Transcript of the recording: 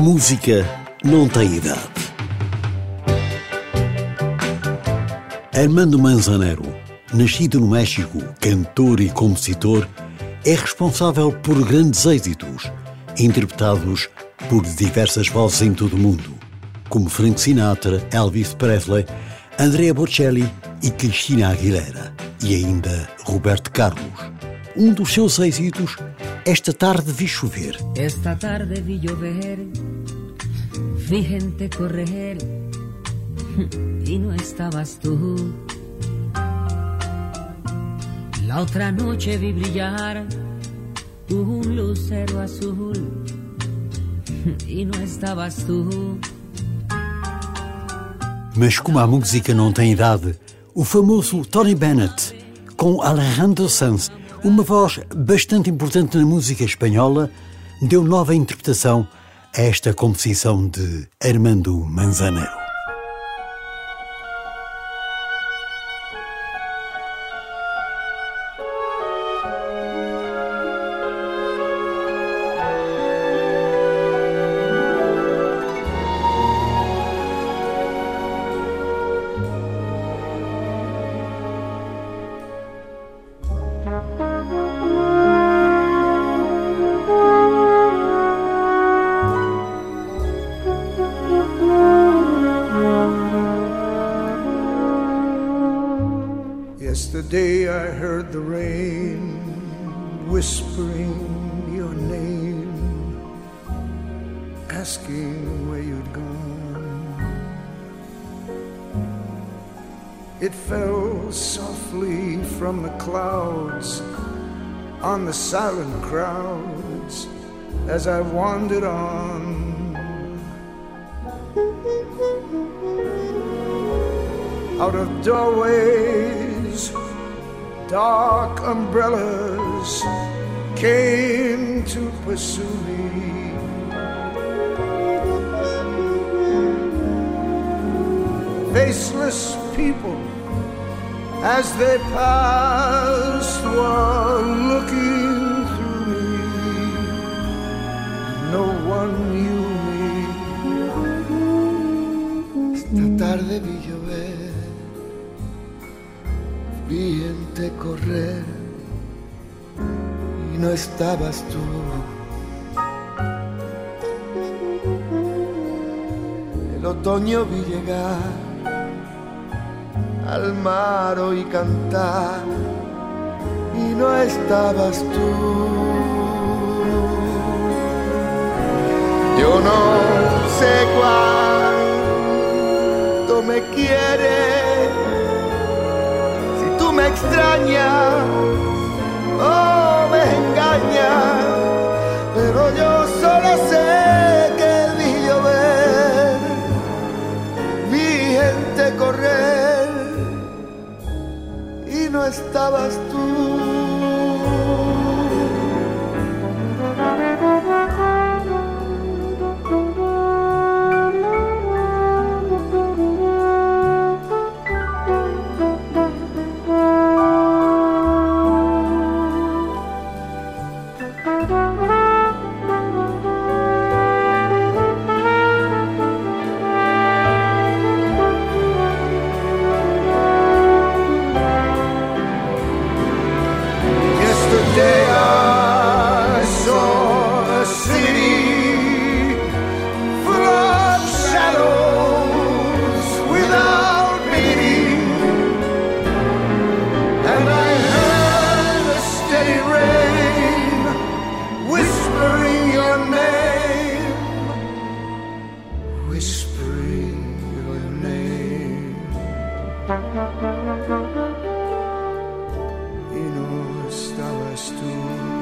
música não tem idade. Armando Manzanero, nascido no México, cantor e compositor, é responsável por grandes êxitos, interpretados por diversas vozes em todo o mundo, como Frank Sinatra, Elvis Presley, Andrea Bocelli e Cristina Aguilera, e ainda Roberto Carlos. Um dos seus êxitos, Esta tarde vi chover. Esta tarde vi llover, vi gente correr y no estabas tú. La otra noche vi brillar un lucero azul y no estabas tú. Mas como a música não tem idade, o famoso Tony Bennett, com Alejandro Sanz, uma voz bastante importante na música espanhola, deu nova interpretação a esta composição de Armando Manzanero. Yesterday I heard the rain whispering your name, asking where you'd gone. It fell softly from the clouds on the silent crowds as I wandered on. Out of doorways, dark umbrellas came to pursue me. Faceless people, as they passed, were looking vi correr y no estabas tú. El otoño vi llegar al mar oí cantar y no estabas tú. Yo no sé cuánto me quieres, extrañas o me engañas, pero yo solo sé que vi llover, vi gente correr y no estabas tú. és tu.